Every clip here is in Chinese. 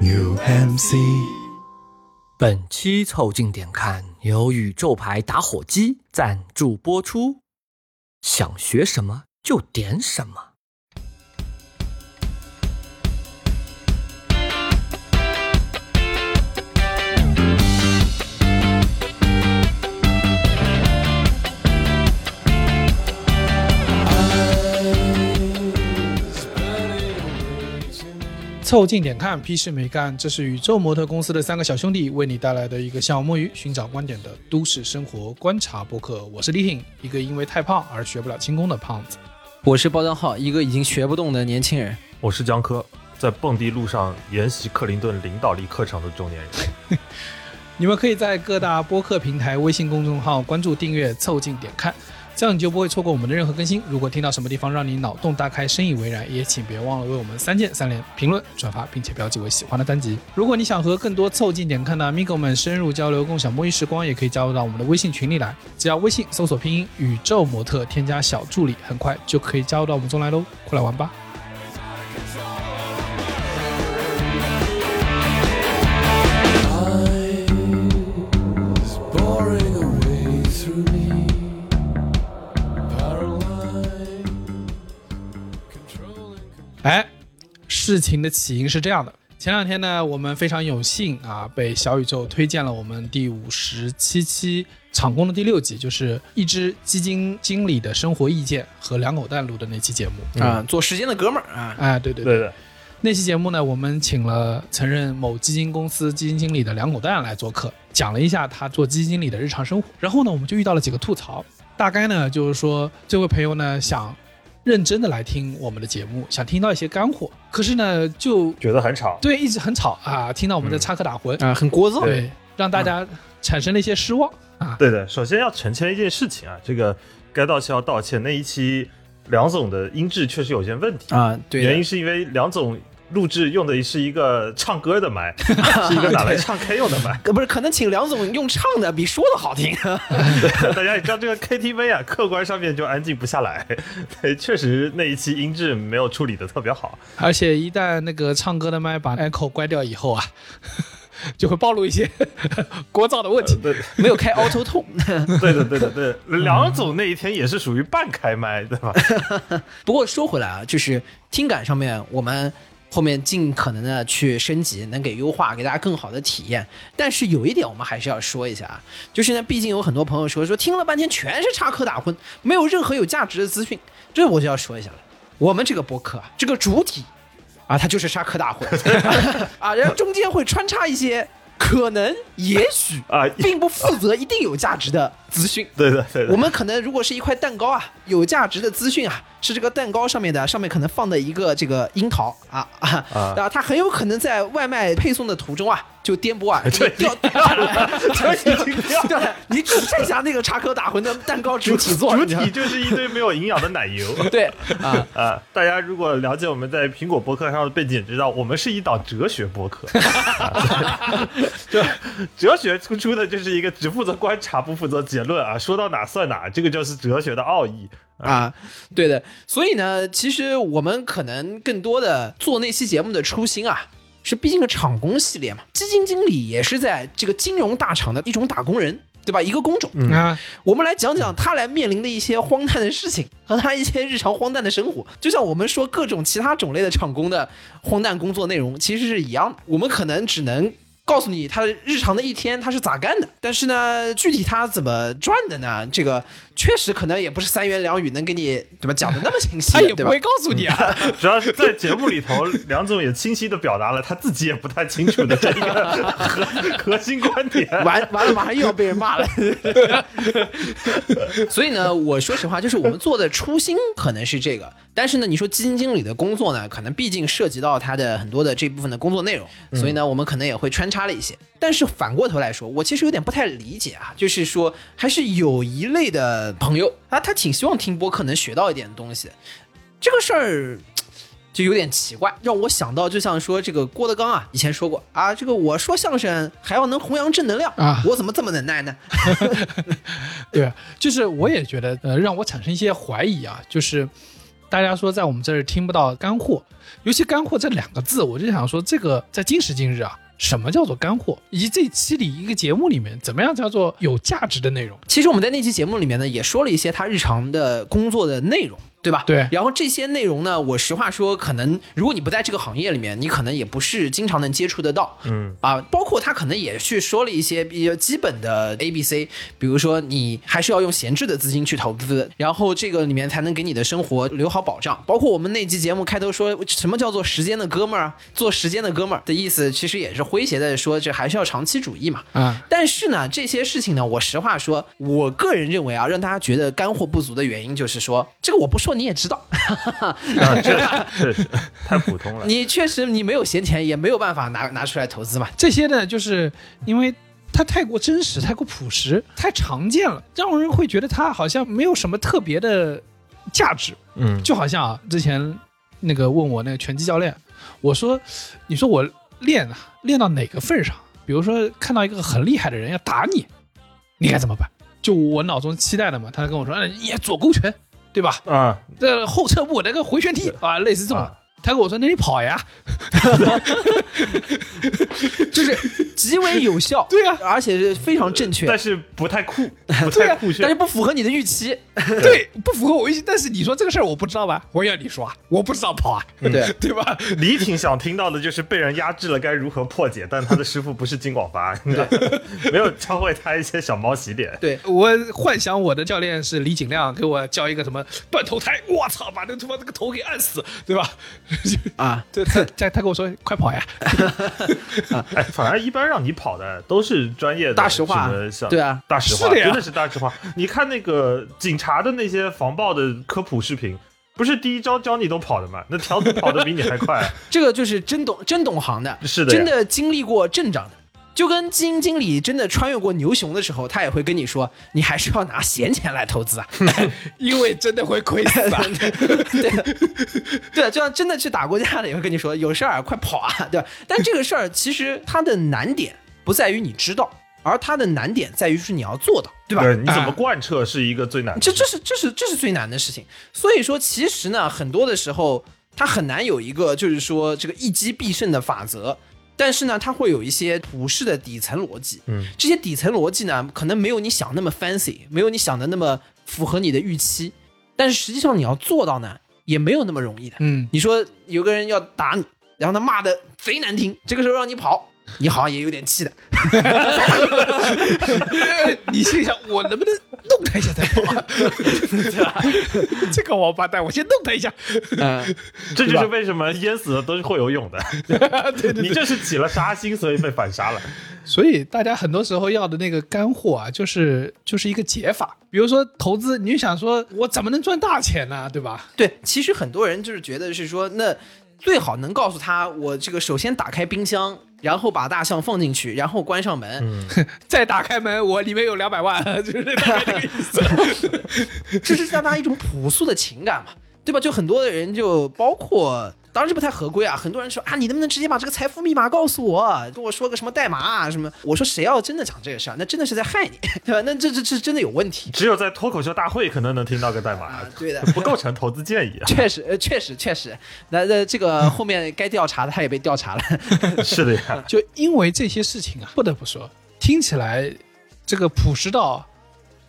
UMC。本期凑近点看由宇宙牌打火机赞助播出，想学什么就点什么。凑近点看，屁事没干。这是宇宙模特公司的三个小兄弟为你带来的一个小摸鱼寻找观点的都市生活观察播客。我是李挺，一个因为太胖而学不了轻功的胖子。我是包江浩，一个已经学不动的年轻人。我是江科，在蹦迪路上研习克林顿领导力课程的中年人。你们可以在各大播客平台、微信公众号关注、订阅“凑近点看”。这样你就不会错过我们的任何更新。如果听到什么地方让你脑洞大开、深以为然，也请别忘了为我们三键三连、评论、转发，并且标记为喜欢的单集。如果你想和更多凑近点看的 Migo 们深入交流、共享摸鱼时光，也可以加入到我们的微信群里来。只要微信搜索拼音“宇宙模特”，添加小助理，很快就可以加入到我们中来喽！快来玩吧！哎，事情的起因是这样的。前两天呢，我们非常有幸啊，被小宇宙推荐了我们第五十七期场工的第六集，就是一只基金经理的生活意见和两口蛋录的那期节目啊，做时间的哥们儿啊，哎，对对对的，那期节目呢，我们请了曾任某基金公司基金经理的两口蛋来做客，讲了一下他做基金经理的日常生活。然后呢，我们就遇到了几个吐槽，大概呢就是说，这位朋友呢想。认真的来听我们的节目，想听到一些干货，可是呢，就觉得很吵，对，一直很吵啊，听到我们在插科打诨。啊，很聒噪，对，让大家产生了一些失望啊。对的，首先要澄清一件事情啊，这个该道歉要道歉，那一期梁总的音质确实有些问题。啊，对，原因是因为梁总。录制用的是一个唱歌的麦，是一个拿来唱 K 用的麦。不是，可能请梁总用唱的比说的好听。大家也知道这个 KTV 啊，客观上面就安静不下来。对，确实那一期音质没有处理的特别好。而且一旦那个唱歌的麦把 echo 关掉以后啊，就会暴露一些聒噪的问题。对，没有开 auto tone。对的，对的，对。梁总那一天也是属于半开麦，对吧？不过说回来啊，就是听感上面我们。后面尽可能的去升级，能给优化，给大家更好的体验。但是有一点我们还是要说一下啊，就是呢，毕竟有很多朋友说说听了半天全是插科打诨，没有任何有价值的资讯，这我就要说一下了。我们这个博客啊，这个主体啊，它就是插科打诨 啊，然后中间会穿插一些可能、也许啊，并不负责、一定有价值的资讯。对的，对的。我们可能如果是一块蛋糕啊，有价值的资讯啊。是这个蛋糕上面的，上面可能放的一个这个樱桃啊啊 啊！它很有可能在外卖配送的途中啊，就颠簸啊，掉掉 掉了，你只剩下那个插科打诨的蛋糕主体做，主体就是一堆没有营养的奶油。对啊啊！大家如果了解我们在苹果博客上的背景，知道我们是一档哲学博客，就哲学突出的就是一个只负责观察不负责结论啊，说到哪算哪，这个就是哲学的奥义。啊，对的，所以呢，其实我们可能更多的做那期节目的初心啊，是毕竟个厂工系列嘛，基金经理也是在这个金融大厂的一种打工人，对吧？一个工种啊，我们来讲讲他来面临的一些荒诞的事情和他一些日常荒诞的生活，就像我们说各种其他种类的厂工的荒诞工作内容，其实是一样的，我们可能只能。告诉你他日常的一天他是咋干的，但是呢，具体他怎么赚的呢？这个确实可能也不是三言两语能给你怎么讲的那么清晰，他也不会告诉你啊。主要是在节目里头，梁总也清晰的表达了他自己也不太清楚的这个核核心观点。完完了，马上又要被人骂了。所以呢，我说实话，就是我们做的初心可能是这个。但是呢，你说基金经理的工作呢，可能毕竟涉及到他的很多的这部分的工作内容，所以呢，我们可能也会穿插了一些。但是反过头来说，我其实有点不太理解啊，就是说还是有一类的朋友啊，他挺希望听播客能学到一点东西，这个事儿就有点奇怪，让我想到就像说这个郭德纲啊，以前说过啊，这个我说相声还要能弘扬正能量啊，我怎么这么能耐呢？对，就是我也觉得呃，让我产生一些怀疑啊，就是。大家说在我们这儿听不到干货，尤其干货这两个字，我就想说，这个在今时今日啊，什么叫做干货？以及这期里一个节目里面，怎么样叫做有价值的内容？其实我们在那期节目里面呢，也说了一些他日常的工作的内容。对吧？对。然后这些内容呢，我实话说，可能如果你不在这个行业里面，你可能也不是经常能接触得到。嗯啊，包括他可能也去说了一些比较基本的 A、B、C，比如说你还是要用闲置的资金去投资，然后这个里面才能给你的生活留好保障。包括我们那期节目开头说什么叫做时间的哥们儿啊，做时间的哥们儿的意思，其实也是诙谐的说，这还是要长期主义嘛。啊，但是呢，这些事情呢，我实话说，我个人认为啊，让大家觉得干货不足的原因就是说，这个我不说你也知道。啊，这确实太普通了。你确实你没有闲钱，也没有办法拿拿出来投资嘛。这些呢，就是因为它太过真实、太过朴实、太常见了，让人会觉得它好像没有什么特别的价值。嗯，就好像啊，之前那个问我那个拳击教练，我说，你说我练啊，练到哪个份上？比如说看到一个很厉害的人要打你，你该怎么办？就我脑中期待的嘛。他跟我说，嗯，也左勾拳。对吧？啊，这后撤步那个回旋踢啊，类似这种。他跟我说：“那你跑呀，就是极为有效，对呀，而且是非常正确，但是不太酷，不太酷炫，但是不符合你的预期，对，不符合我预期。但是你说这个事儿我不知道吧？我要你说，我不知道跑啊，对对吧？李挺想听到的就是被人压制了该如何破解，但他的师傅不是金广发，没有教会他一些小猫洗脸。对我幻想我的教练是李景亮，给我教一个什么断头台，我操，把那他妈这个头给按死，对吧？啊，对，他 他他跟我说快跑呀！哎，反而一般让你跑的都是专业的大实话，对啊，大实话，是的呀，真的是大实话。你看那个警察的那些防暴的科普视频，不是第一招教你都跑的吗？那条子跑的比你还快。这个就是真懂真懂行的，是的，真的经历过阵仗的。就跟基金经理真的穿越过牛熊的时候，他也会跟你说，你还是要拿闲钱来投资啊，因为真的会亏死啊。对，对，就像真的去打过架的也会跟你说，有事儿快跑啊，对吧？但这个事儿其实它的难点不在于你知道，而它的难点在于是你要做到，对吧？对，你怎么贯彻是一个最难的。这这是这是这是最难的事情。所以说，其实呢，很多的时候它很难有一个就是说这个一击必胜的法则。但是呢，它会有一些普世的底层逻辑，嗯，这些底层逻辑呢，可能没有你想那么 fancy，没有你想的那么符合你的预期，但是实际上你要做到呢，也没有那么容易的，嗯，你说有个人要打你，然后他骂的贼难听，这个时候让你跑。你好像也有点气的，你心想我能不能弄他一下再跑？这个王八蛋，我先弄他一下。嗯，这就是为什么淹死的都是会游泳的。对对，你这是起了杀心，所以被反杀了。所以大家很多时候要的那个干货啊，就是就是一个解法。比如说投资，你就想说我怎么能赚大钱呢？对吧？对，其实很多人就是觉得是说那。最好能告诉他，我这个首先打开冰箱，然后把大象放进去，然后关上门，再打开门，我里面有两百万，就是这个意思。这是让他一种朴素的情感嘛，对吧？就很多的人，就包括。当然这不太合规啊！很多人说啊，你能不能直接把这个财富密码告诉我，跟我说个什么代码啊什么？我说谁要真的讲这个事儿，那真的是在害你，对吧？那这这这真的有问题。只有在脱口秀大会可能能听到个代码，对的，不构成投资建议啊。确实，呃，确实确实，那那这个后面该调查的他也被调查了。是的呀，就因为这些事情啊，不得不说，听起来这个朴实到。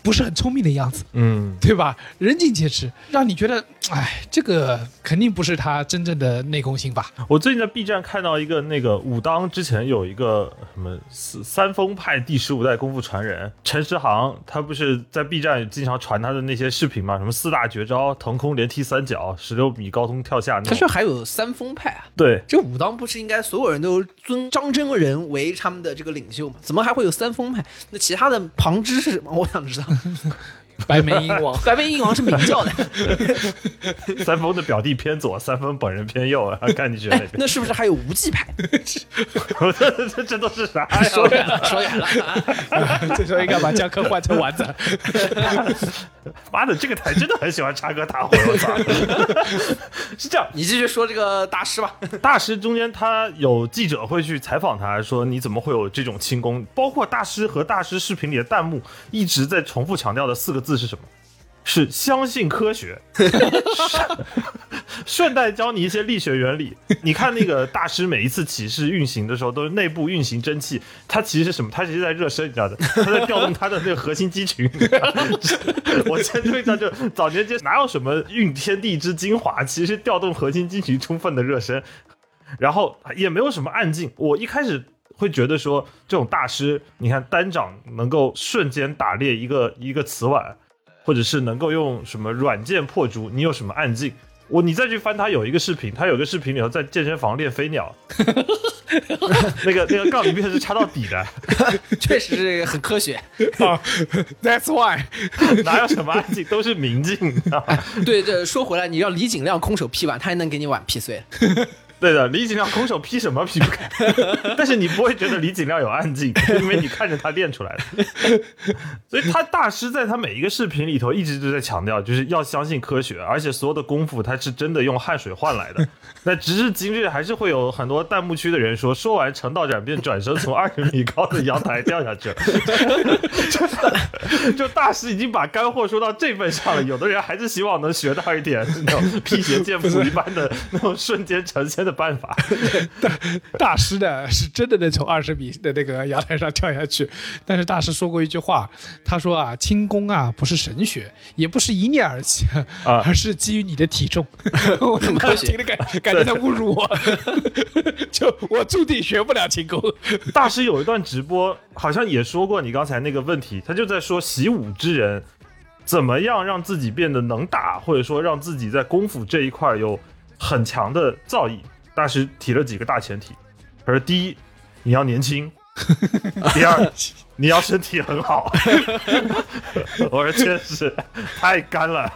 不是很聪明的样子，嗯，对吧？人尽皆知，让你觉得，哎，这个肯定不是他真正的内功心法。我最近在 B 站看到一个那个武当之前有一个什么三三峰派第十五代功夫传人陈师航，他不是在 B 站经常传他的那些视频吗？什么四大绝招，腾空连踢三脚，十六米高空跳下。他说还有三峰派啊？对，这武当不是应该所有人都尊张真人为他们的这个领袖吗？怎么还会有三峰派？那其他的旁支是什么？我想知道。白眉鹰王，白眉鹰王是明教的。三丰的表弟偏左，三丰本人偏右啊，看你选哪边。那是不是还有无忌派？这这这都是啥呀？说远了，说远了。这时候应该把江科换成丸子。妈的，这个台真的很喜欢插歌打诨，我操！是这样，你继续说这个大师吧。大师中间他有记者会去采访他，说你怎么会有这种轻功？包括大师和大师视频里的弹幕一直在重复强调的四个字是什么？是相信科学，顺 顺带教你一些力学原理。你看那个大师每一次起势运行的时候，都是内部运行蒸汽，它其实是什么？它其实在热身，你知道的，它在调动它的那个核心肌群。我先说一下，就早年间哪有什么运天地之精华，其实调动核心肌群充分的热身，然后也没有什么暗劲。我一开始。会觉得说这种大师，你看单掌能够瞬间打裂一个一个瓷碗，或者是能够用什么软件破竹，你有什么暗劲？我你再去翻他有一个视频，他有个视频里头在健身房练飞鸟，那个那个杠铃片是插到底的，确实是很科学。啊，That's why，哪有什么暗劲，都是明镜。对，这说回来，你让李景亮空手劈碗，他还能给你碗劈碎。对的，李景亮空手劈什么劈不开，但是你不会觉得李景亮有暗劲，因为你看着他练出来的。所以他大师在他每一个视频里头一直都在强调，就是要相信科学，而且所有的功夫他是真的用汗水换来的。那直至今日，还是会有很多弹幕区的人说，说完成道斩便转身从二十米高的阳台掉下去了。就就大师已经把干货说到这份上了，有的人还是希望能学到一点那种辟邪剑谱一般的那种瞬间呈现的办法。大大师呢是真的能从二十米的那个阳台上跳下去，但是大师说过一句话，他说啊，轻功啊不是神学，也不是一念而起，啊 而是基于你的体重。我他妈科学听着感感觉在侮辱我，就我注定学不了轻功。大师有一段直播，好像也说过你刚才那个问题，他就在说习武之人怎么样让自己变得能打，或者说让自己在功夫这一块有很强的造诣。大师提了几个大前提，他说：第一，你要年轻；第二，你要身体很好。我说确实太干了。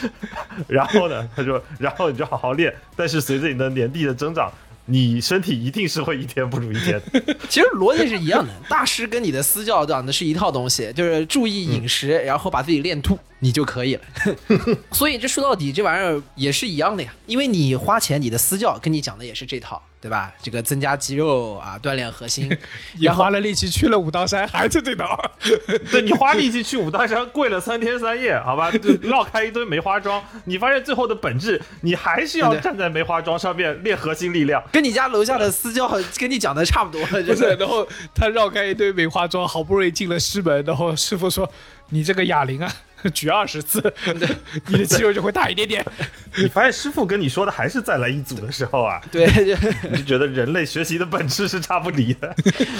然后呢，他说，然后你就好好练，但是随着你的年纪的增长。你身体一定是会一天不如一天的，其实逻辑是一样的，大师跟你的私教讲的是一套东西，就是注意饮食，然后把自己练吐，你就可以了。所以这说到底，这玩意儿也是一样的呀，因为你花钱，你的私教跟你讲的也是这套，对吧？这个增加肌肉啊，锻炼核心，也花了力气去了武当山，还是这套。对你花力气去武当山跪了三天三夜，好吧，就绕开一堆梅花桩，你发现最后的本质，你还是要站在梅花桩上面练核心力量。跟你家楼下的私教跟你讲的差不多，就是，然后他绕开一堆梅花桩，好不容易进了师门，然后师傅说：“你这个哑铃啊，举二十次，你的肌肉就会大一点点。你发现师傅跟你说的还是再来一组的时候啊，对，就你就觉得人类学习的本质是差不离的。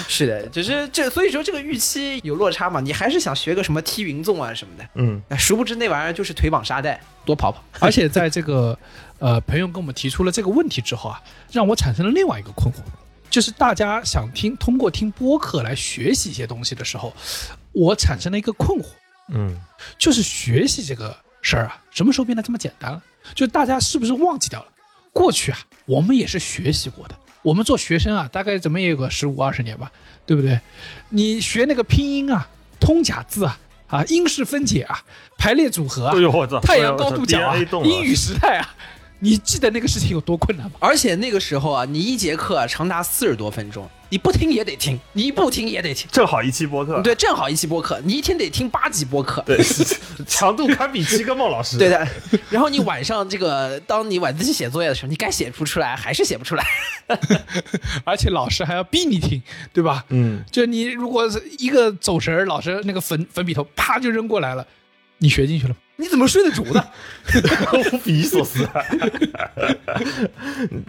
是的，就是这，所以说这个预期有落差嘛，你还是想学个什么踢云纵啊什么的，嗯，哎殊不知那玩意儿就是腿绑沙袋，多跑跑。”而且在这个呃朋友跟我们提出了这个问题之后啊，让我产生了另外一个困惑，就是大家想听通过听播客来学习一些东西的时候，我产生了一个困惑，嗯，就是学习这个事儿啊，什么时候变得这么简单了？就大家是不是忘记掉了？过去啊，我们也是学习过的。我们做学生啊，大概怎么也有个十五二十年吧，对不对？你学那个拼音啊、通假字啊、啊英式分解啊、排列组合啊哎、呦我操，太阳高度角啊英语时态啊，你记得那个事情有多困难吗？而且那个时候啊，你一节课、啊、长达四十多分钟，你不听也得听，你不听也得听。正好一期播客，对，正好一期播客，你一天得听八集播客。对，强度堪比七个孟老师。对的，然后你晚上这个，当你晚自习写作业的时候，你该写不出来还是写不出来。而且老师还要逼你听，对吧？嗯，就你如果是一个走神儿，老师那个粉粉笔头啪就扔过来了，你学进去了吗？你怎么睡得着呢？我匪夷所思、啊。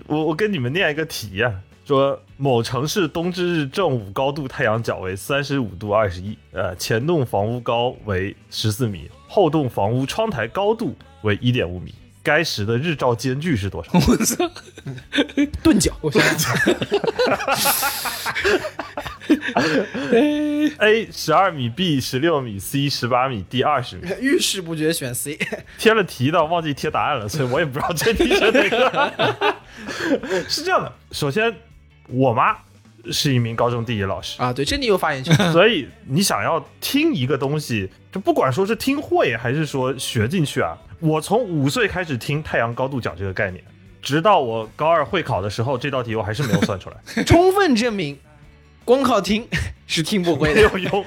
我我跟你们念一个题啊，说某城市冬至日正午高度太阳角为三十五度二十一，呃，前栋房屋高为十四米，后栋房屋窗台高度为一点五米。该时的日照间距是多少？我操，钝角，我想想，A 十二米，B 十六米，C 十八米，D 二十米。遇事不决选 C。贴了题的忘记贴答案了，所以我也不知道这题是哪个。是这样的，首先我妈是一名高中地理老师，啊，对，这你有发言权。所以你想要听一个东西，就不管说是听会还是说学进去啊，我从五岁开始听太阳高度角这个概念，直到我高二会考的时候，这道题我还是没有算出来，充分证明，光靠听是听不会的。没有用，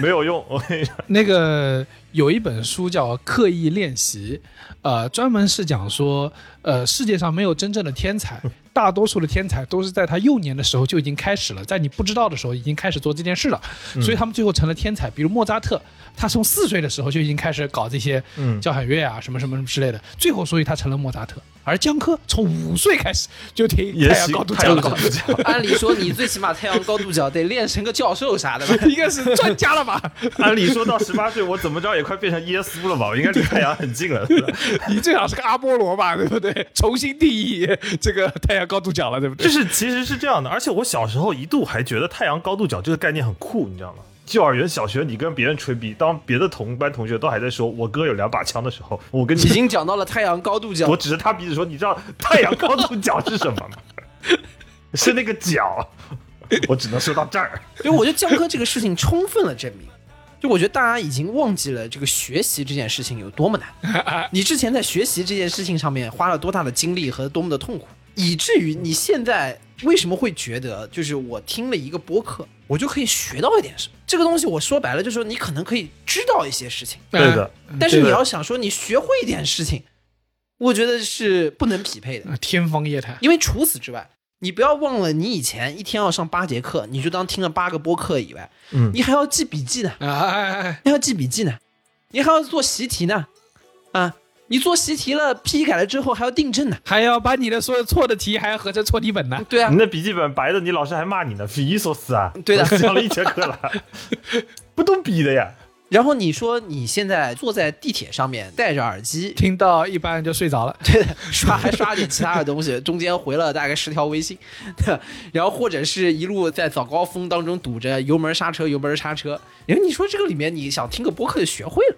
没有用。我跟你讲，那个有一本书叫《刻意练习》，呃，专门是讲说，呃，世界上没有真正的天才，大多数的天才都是在他幼年的时候就已经开始了，在你不知道的时候已经开始做这件事了，所以他们最后成了天才。比如莫扎特，他从四岁的时候就已经开始搞这些嗯交响乐啊，什么什么什么之类的，最后所以他成了莫扎特。而江科从五岁开始就听也太阳高度角 按理说你最起码太阳高度角得练成个教授啥的吧？应该是专家了吧？按理说到十八岁，我怎么着也快变成耶稣了吧？我应该离太阳很近了。你最好是个阿波罗吧，对不对？重新定义这个太阳高度角了，对不对？就是其实是这样的，而且我小时候一度还觉得太阳高度角这个概念很酷，你知道吗？幼儿园、小学，你跟别人吹逼，当别的同班同学都还在说我哥有两把枪的时候，我跟你已经讲到了太阳高度角我指着他鼻子说：“你知道太阳高度角是什么吗？是那个角。”我只能说到这儿。所以我觉得江哥这个事情充分了证明，就我觉得大家已经忘记了这个学习这件事情有多么难。你之前在学习这件事情上面花了多大的精力和多么的痛苦，以至于你现在为什么会觉得，就是我听了一个播客，我就可以学到一点什么？这个东西我说白了，就是说你可能可以知道一些事情，对的，但是你要想说你学会一点事情，我觉得是不能匹配的。啊天方夜谭。因为除此之外，你不要忘了，你以前一天要上八节课，你就当听了八个播客以外，嗯你还要记笔记呢，哎哎哎，你还要记笔记呢，你还要做习题呢，啊，你做习题了，批改了之后还要订正呢，还要把你的所有错的题还要合成错题本呢。对啊你，那笔记本白的，你老师还骂你呢，匪夷所思啊！对的我讲了一节课了，不动笔的呀。然后你说你现在坐在地铁上面戴着耳机，听到一般就睡着了。对的，刷还刷点其他的东西，中间回了大概十条微信，对？然后或者是一路在早高峰当中堵着油门刹车，油门刹车。然后你说这个里面你想听个播客就学会了，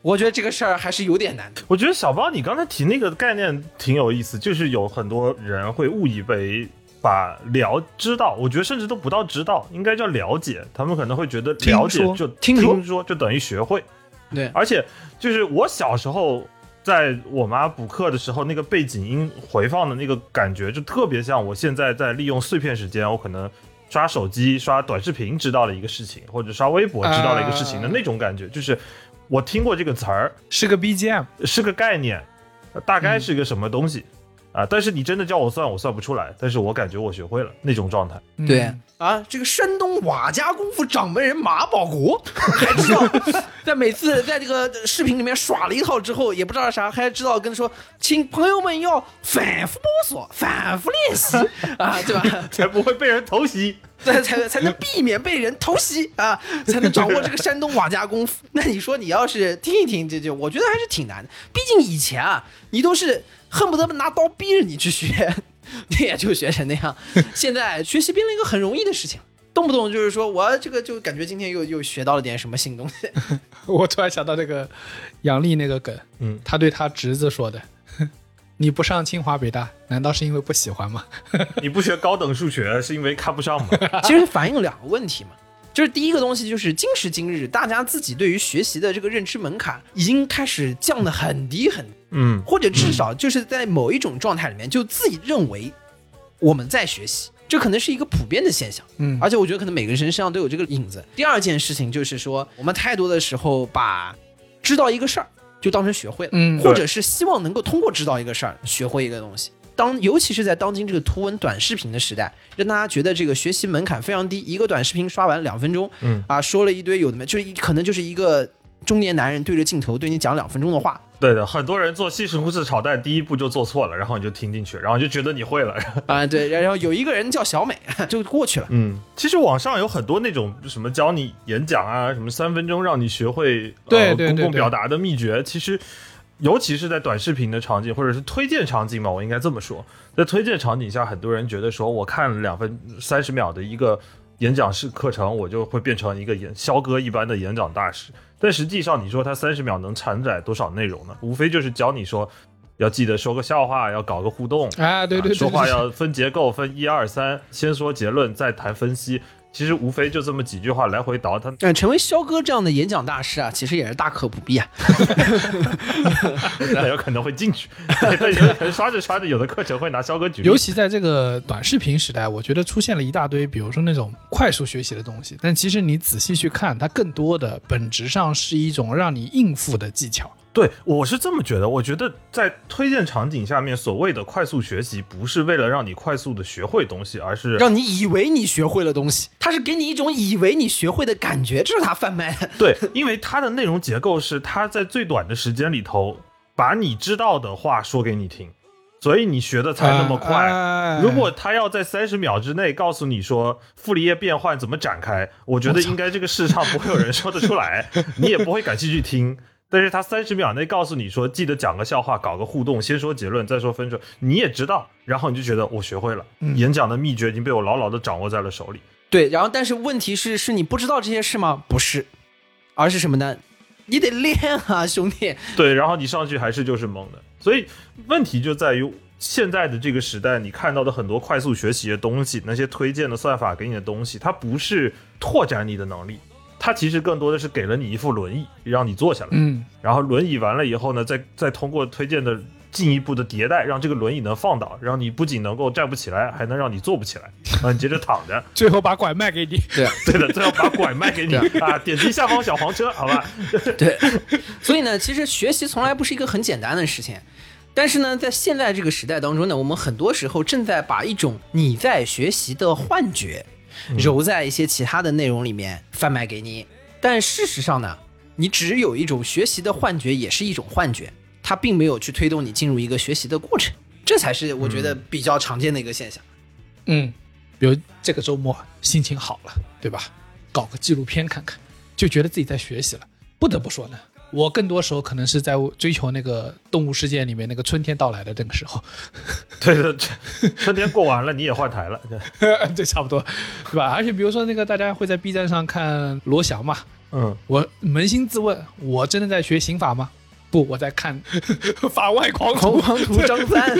我觉得这个事儿还是有点难的。我觉得小包你刚才提那个概念挺有意思，就是有很多人会误以为把了知道，我觉得甚至都不到知道，应该叫了解。他们可能会觉得了解就听说。听说就等于学会，对，而且就是我小时候在我妈补课的时候，那个背景音回放的那个感觉，就特别像我现在在利用碎片时间，我可能刷手机、刷短视频知道了一个事情，或者刷微博知道了一个事情。的啊。那种感觉，就是我听过这个词儿，是个 BGM，是个概念，呃大概是个什么东西。啊！但是你真的叫我算，我算不出来。但是我感觉我学会了那种状态。嗯对啊，这个山东瓦家功夫掌门人马保国还知道，在每次在这个视频里面耍了一套之后，也不知道啥，还知道跟说，请朋友们要反复摸索、反复练习 啊，对吧？才不会被人偷袭。才才才能避免被人偷袭啊，才能掌握这个山东瓦家功夫。那你说你要是听一听，这就我觉得还是挺难的。毕竟以前啊，你都是恨不得拿刀逼着你去学，你也就学成那样。现在学习变了一个很容易的事情，动不动就是说我这个就感觉今天又又学到了点什么新东西。我突然想到那个杨笠那个梗，嗯，他对他侄子说的：“你不上清华北大，难道是因为不喜欢吗 你不学高等数学是因为看不上吗？其实反映两个问题嘛。就是第一个东西，就是今时今日，大家自己对于学习的这个认知门槛已经开始降得很低很低嗯，或者至少就是在某一种状态里面，就自己认为我们在学习，这可能是一个普遍的现象。嗯而且我觉得可能每个人身上都有这个影子。第二件事情就是说，我们太多的时候把知道一个事儿就当成学会了，嗯。或者是希望能够通过知道一个事儿学会一个东西。当尤其是在当今这个图文短视频的时代，让大家觉得这个学习门槛非常低，一个短视频刷完两分钟，嗯。啊，说了一堆有的没，就是一可能就是一个中年男人对着镜头对你讲两分钟的话，对的，很多人做西式胡子炒蛋第一步就做错了，然后你就听进去，然后就觉得你会了。啊，对，然后有一个人叫小美，就过去了。嗯，其实网上有很多那种什么教你演讲啊，什么三分钟让你学会呃、对对对对公共表达的秘诀，其实。尤其是在短视频的场景，或者是推荐场景嘛，我应该这么说。在推荐场景下，很多人觉得说，我看了两分三十秒的一个演讲式课程，我就会变成一个演肖哥一般的演讲大师。但实际上，你说他三十秒能承载多少内容呢？无非就是教你说，要记得说个笑话，要搞个互动，啊，对对对，说话要分结构，分一二三，先说结论，再谈分析。其实无非就这么几句话来回倒腾。嗯，成为肖哥这样的演讲大师啊，其实也是大可不必啊。那有可能会进去，但有可能刷着刷着，有的课程会拿肖哥举例。尤其在这个短视频时代，我觉得出现了一大堆，比如说那种快速学习的东西，但其实你仔细去看，它更多的本质上是一种让你应付的技巧。对，我是这么觉得。我觉得在推荐场景下面，所谓的快速学习，不是为了让你快速的学会东西，而是让你以为你学会了东西，它是给你一种以为你学会的感觉，这是他贩卖的。对，因为它的内容结构是它在最短的时间里头把你知道的话说给你听，所以你学的才那么快。哎如果他要在三十秒之内告诉你说傅里叶变换怎么展开，我觉得应该这个世上不会有人说得出来，你也不会感兴趣听。但是他三十秒内告诉你说，记得讲个笑话，搞个互动，先说结论，再说分数，你也知道，然后你就觉得我学会了，演讲的秘诀已经被我牢牢的掌握在了手里。对，然后但是问题是，是你不知道这些事吗？不是，而是什么呢？你得练啊，兄弟。对，然后你上去还是就是懵的，所以问题就在于现在的这个时代，你看到的很多快速学习的东西，那些推荐的算法给你的东西，它不是拓展你的能力，它其实更多的是给了你一副轮椅，让你坐下来，嗯，然后轮椅完了以后呢，再再通过推荐的进一步的迭代，让这个轮椅能放倒，让你不仅能够站不起来，还能让你坐不起来，啊，你接着躺着，最后把拐卖给你。对 对的，最后把拐卖给你啊，点击下方小黄车，好吧？对，所以呢，其实学习从来不是一个很简单的事情。但是呢，在现在这个时代当中呢，我们很多时候正在把一种你在学习的幻觉，揉在一些其他的内容里面贩卖给你。但事实上呢，你只有一种学习的幻觉，也是一种幻觉，它并没有去推动你进入一个学习的过程，这才是我觉得比较常见的一个现象。嗯，比如这个周末心情好了，对吧？搞个纪录片看看，就觉得自己在学习了。不得不说呢，我更多时候可能是在追求那个动物世界里面那个春天到来的那个时候，对 对，春天过完了，你也换台了，对这差不多，对吧？而且比如说那个大家会在 B 站上看罗翔嘛，嗯。我扪心自问，我真的在学刑法吗？不，我在看 法外狂徒。狂徒张三，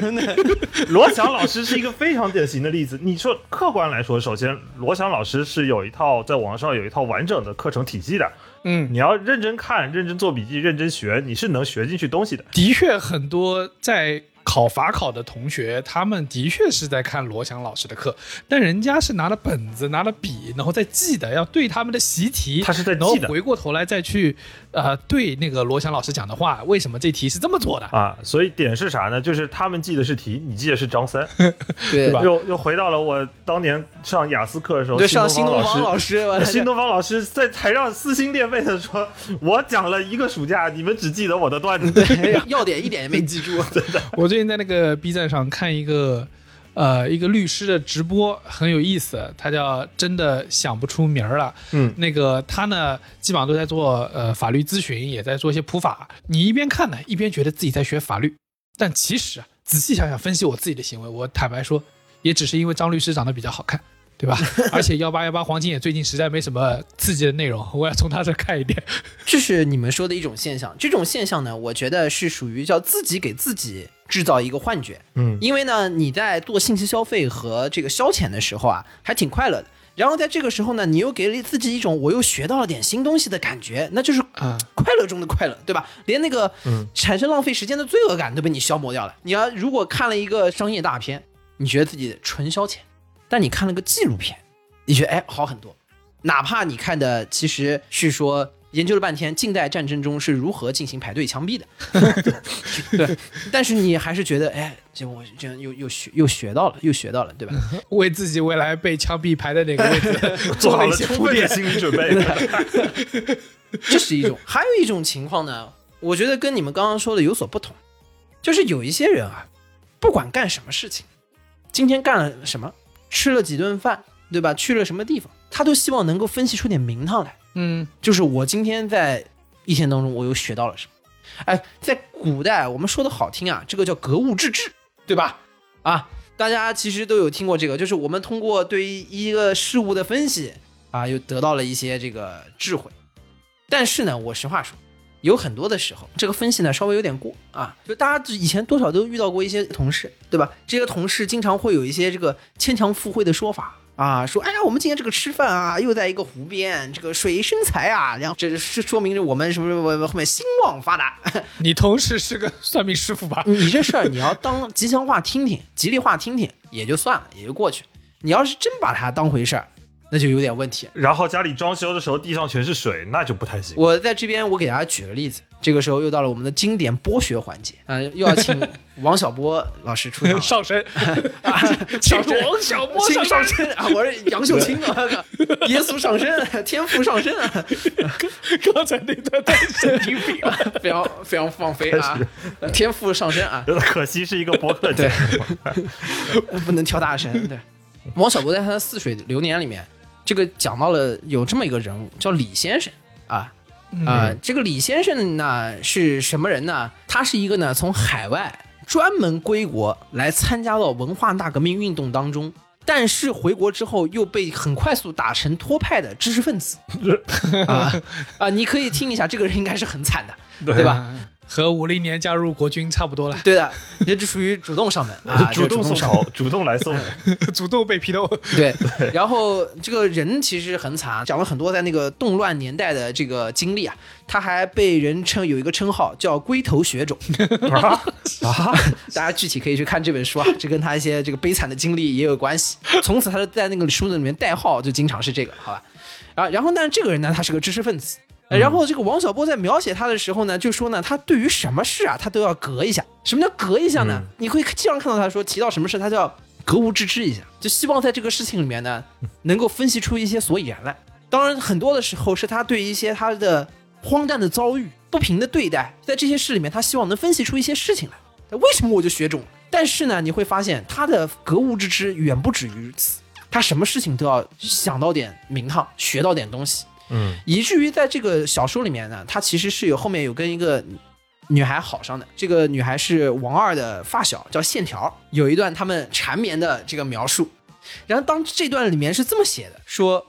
罗翔老师是一个非常典型的例子。你说客观来说，首先罗翔老师是有一套在网上有一套完整的课程体系的，嗯，你要认真看、认真做笔记、认真学，你是能学进去东西的。的确，很多在考法考的同学，他们的确是在看罗翔老师的课，但人家是拿了本子、拿了笔，然后在记的，要对他们的习题，他是在记然后的回过头来再去呃对那个罗翔老师讲的话，为什么这题是这么做的？啊，所以点是啥呢？就是他们记的是题，你记的是张三，对吧 又又回到了我当年上雅思课的时候，对，上新东方老师。新东方老师在台上撕心裂肺的说：“我讲了一个暑假，你们只记得我的段子。”对要点一点也没记住。真的我最近在那个 B 站上看一个，呃，一个律师的直播，很有意思。他叫真的想不出名儿了。嗯，那个他呢，基本上都在做呃法律咨询，也在做一些普法。你一边看呢，一边觉得自己在学法律，但其实啊，仔细想想分析我自己的行为，我坦白说，也只是因为张律师长得比较好看。对吧？而且幺八幺八黄金也最近实在没什么刺激的内容，我要从他这看一点。这是你们说的一种现象。这种现象呢，我觉得是属于叫自己给自己制造一个幻觉。嗯，因为呢，你在做信息消费和这个消遣的时候啊，还挺快乐的。然后在这个时候呢，你又给了自己一种我又学到了点新东西的感觉，那就是啊快乐中的快乐，对吧？连那个产生浪费时间的罪恶感都被你消磨掉了。你要如果看了一个商业大片，你觉得自己纯消遣，但你看了个纪录片，你觉得哎好很多。哪怕你看的其实是说研究了半天近代战争中是如何进行排队枪毙的，对，但是你还是觉得哎，这我这样又又学又学到了，又学到了，对吧？为自己未来被枪毙排在哪个位置 做好了充分的铺垫。心理 准备。这是一种，还有一种情况呢，我觉得跟你们刚刚说的有所不同，就是有一些人啊，不管干什么事情，今天干了什么，吃了几顿饭，对吧？去了什么地方，他都希望能够分析出点名堂来。嗯，就是我今天在一天当中，我又学到了什么？哎，在古代我们说的好听啊，这个叫格物致知，对吧？啊，大家其实都有听过这个，就是我们通过对于一个事物的分析啊，又得到了一些这个智慧。但是呢，我实话说，有很多的时候，这个分析呢稍微有点过啊。就大家以前多少都遇到过一些同事，对吧？这些同事经常会有一些这个牵强附会的说法啊，说哎呀，我们今天这个吃饭啊，又在一个湖边，这个水生财啊，然后这是说明着我们什么什么后面兴旺发达。你同事是个算命师傅吧？你这事儿你要当吉祥话听听，吉利话听听也就算了，也就过去。你要是真把它当回事儿，那就有点问题。然后家里装修的时候地上全是水，那就不太行。我在这边，我给大家举个例子。这个时候又到了我们的经典剥削环节啊、又要请 王小波老师出场。上身，啊，请王小波上上身啊！我是杨秀清啊，耶稣上身，天赋上身啊，刚才那段太神经病了。非常非常放飞啊！天赋上身啊，可惜是一个博客节目，不能跳大神。对，王小波在他的《似水流年》里面，这个讲到了有这么一个人物叫李先生啊。啊、这个李先生呢是什么人呢？他是一个呢从海外专门归国来参加到文化大革命运动当中，但是回国之后又被很快速打成托派的知识分子啊啊！你可以听一下，这个人应该是很惨的，对吧？和五零年加入国军差不多了，对的，也就属于主动上门 啊，主动送主动来送。主动被批斗。对，然后这个人其实很惨，啊，讲了很多在那个动乱年代的这个经历啊，他还被人称有一个称号叫“龟头血种”啊 啊，大家具体可以去看这本书啊，这跟他一些这个悲惨的经历也有关系。从此他就在那个书里面代号就经常是这个，好吧？啊，然后呢，这个人呢，他是个知识分子。呃然后这个王小波在描写他的时候呢，就说呢，他对于什么事啊，他都要隔一下。什么叫隔一下呢？你会经常看到他说提到什么事，他就要格物致知一下，就希望在这个事情里面呢，能够分析出一些所以然来。当然，很多的时候是他对一些他的荒诞的遭遇、不平的对待，在这些事里面，他希望能分析出一些事情来。那为什么我就学种了？但是呢，你会发现他的格物致知远不止于此，他什么事情都要想到点名堂，学到点东西。嗯，以至于在这个小说里面呢，他其实是有后面有跟一个女孩好上的。这个女孩是王二的发小，叫线条。有一段他们缠绵的这个描述。然后当这段里面是这么写的：说，